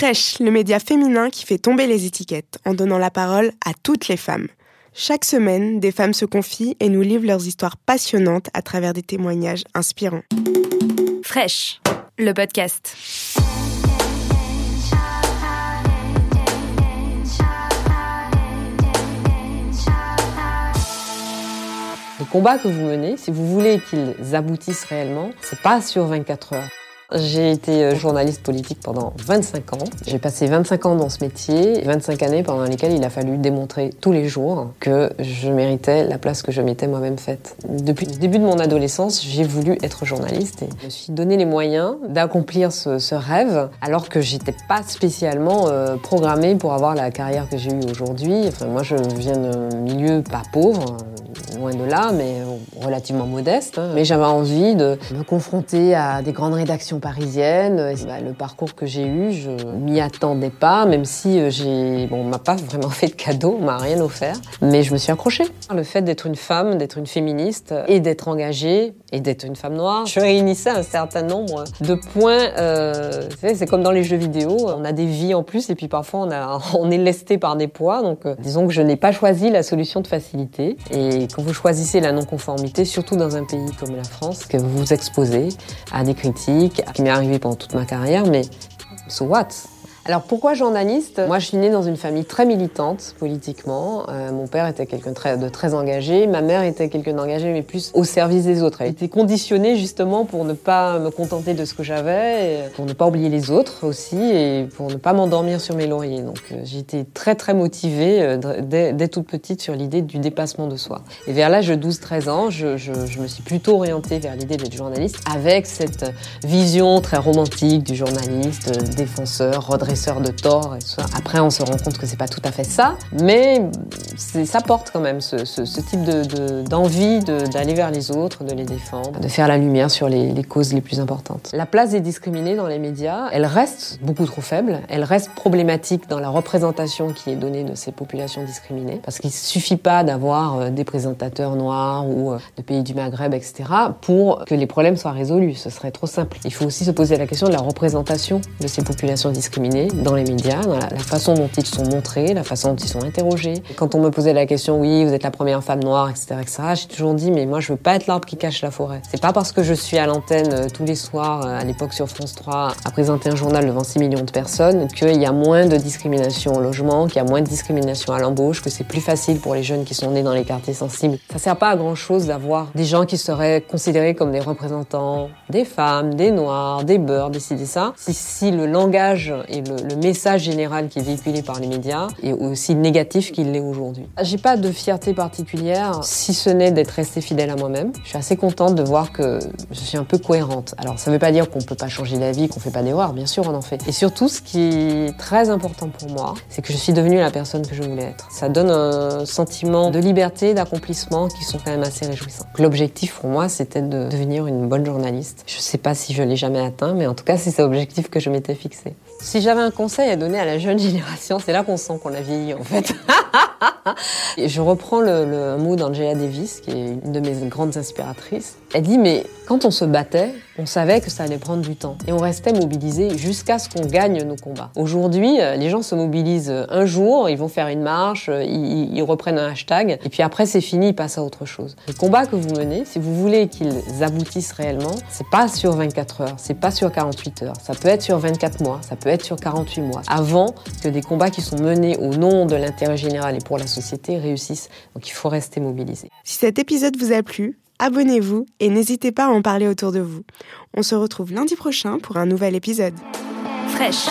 Fresh, le média féminin qui fait tomber les étiquettes en donnant la parole à toutes les femmes. Chaque semaine, des femmes se confient et nous livrent leurs histoires passionnantes à travers des témoignages inspirants. Fresh, le podcast. Le combat que vous menez, si vous voulez qu'ils aboutissent réellement, c'est pas sur 24 heures. J'ai été euh, journaliste politique pendant 25 ans. J'ai passé 25 ans dans ce métier, 25 années pendant lesquelles il a fallu démontrer tous les jours que je méritais la place que je m'étais moi-même faite. Depuis le début de mon adolescence, j'ai voulu être journaliste et je me suis donné les moyens d'accomplir ce, ce, rêve alors que j'étais pas spécialement euh, programmée pour avoir la carrière que j'ai eue aujourd'hui. Enfin, moi, je viens d'un milieu pas pauvre, loin de là, mais relativement modeste. Hein. Mais j'avais envie de me confronter à des grandes rédactions parisiennes. Le parcours que j'ai eu, je m'y attendais pas, même si euh, j'ai, bon, on m'a pas vraiment fait de cadeau, on m'a rien offert, mais je me suis accrochée. Le fait d'être une femme, d'être une féministe et d'être engagée et d'être une femme noire, je réunissais un certain nombre de points. Euh, c'est comme dans les jeux vidéo, on a des vies en plus et puis parfois on, est lesté par des poids. Donc, euh, disons que je n'ai pas choisi la solution de facilité. Et quand vous choisissez la non-conformité, surtout dans un pays comme la France, que vous vous exposez à des critiques, qui m'est arrivé pendant toute ma carrière, mais so what? Alors pourquoi journaliste? Moi je suis née dans une famille très militante politiquement. Euh, mon père était quelqu'un de très engagé, ma mère était quelqu'un d'engagé mais plus au service des autres. Elle était conditionnée justement pour ne pas me contenter de ce que j'avais, pour ne pas oublier les autres aussi et pour ne pas m'endormir sur mes lauriers. Donc euh, j'étais très très motivée euh, dès, toute petite sur l'idée du dépassement de soi. Et vers l'âge de 12-13 ans, je, je, je, me suis plutôt orientée vers l'idée d'être journaliste avec cette vision très romantique du journaliste, défenseur, redresseur de tort et ça. Après, on se rend compte que c'est pas tout à fait ça, mais ça porte quand même ce, type d'envie de, d'aller vers les autres, de les défendre, de faire la lumière sur les, les, causes les plus importantes. La place des discriminés dans les médias, elle reste beaucoup trop faible, elle reste problématique dans la représentation qui est donnée de ces populations discriminées, parce qu'il suffit pas d'avoir euh, des présentateurs noirs ou euh, de pays du Maghreb, etc., pour que les problèmes soient résolus. Ce serait trop simple. Il faut aussi se poser la question de la représentation de ces populations discriminées dans les médias, dans la, façon dont ils sont montrés, la façon dont ils sont interrogés. Quand on me posait la question, oui, vous êtes la première femme noire, etc., etc., j'ai toujours dit, mais moi, je veux pas être l'arbre qui cache la forêt. C'est pas parce que je suis à l'antenne euh, tous les soirs, euh, à l'époque sur France 3, à présenter un journal devant 6 millions de personnes, qu'il y a moins de discrimination au logement, qu'il y a moins de discrimination à l'embauche, que c'est plus facile pour les jeunes qui sont nés dans les quartiers sensibles. Ça sert pas à grand chose d'avoir des gens qui seraient considérés comme des représentants des femmes, des noirs, des beurs, décider ça. Si le langage et le, le, message général qui est véhiculé par les médias est aussi négatif qu'il l'est aujourd'hui. J'ai pas de fierté particulière, si ce n'est d'être restée fidèle à moi-même. Je suis assez contente de voir que je suis un peu cohérente. Alors ça veut pas dire qu'on peut pas changer d'avis, qu'on fait pas d'erreurs, bien sûr on en fait. Et surtout ce qui est très important pour moi, c'est que je suis devenue la personne que je voulais être. Ça donne un sentiment de liberté, d'accomplissement qui sont quand même assez réjouissants. L'objectif pour moi c'était de devenir une bonne journaliste. Je sais pas si je l'ai jamais atteint, mais en tout cas c'est l'objectif que je m'étais fixé. Un conseil à donner à la jeune génération, c'est là qu'on sent qu'on a vieilli en fait. Je reprends le, mot d'Angela Davis, qui est une de mes grandes inspiratrices. Elle dit mais quand on se battait, on savait que ça allait prendre du temps et on restait mobilisé jusqu'à ce qu'on gagne nos combats. Aujourd'hui, euh, les gens se mobilisent un jour, ils vont faire une marche, euh, ils, reprennent un hashtag et puis après c'est fini, ils passent à autre chose. Le combat que vous menez, si vous voulez qu'ils aboutissent réellement, c'est pas sur 24 heures, c'est pas sur 48 heures, ça peut être sur 24 mois, ça peut être sur 48 mois, avant que des combats qui sont menés au nom de l'intérêt général et pour la société réussissent. Donc il faut rester mobilisé. Si cet épisode vous a plu, abonnez-vous et n'hésitez pas à en parler autour de vous. On se retrouve lundi prochain pour un nouvel épisode. Fraîche.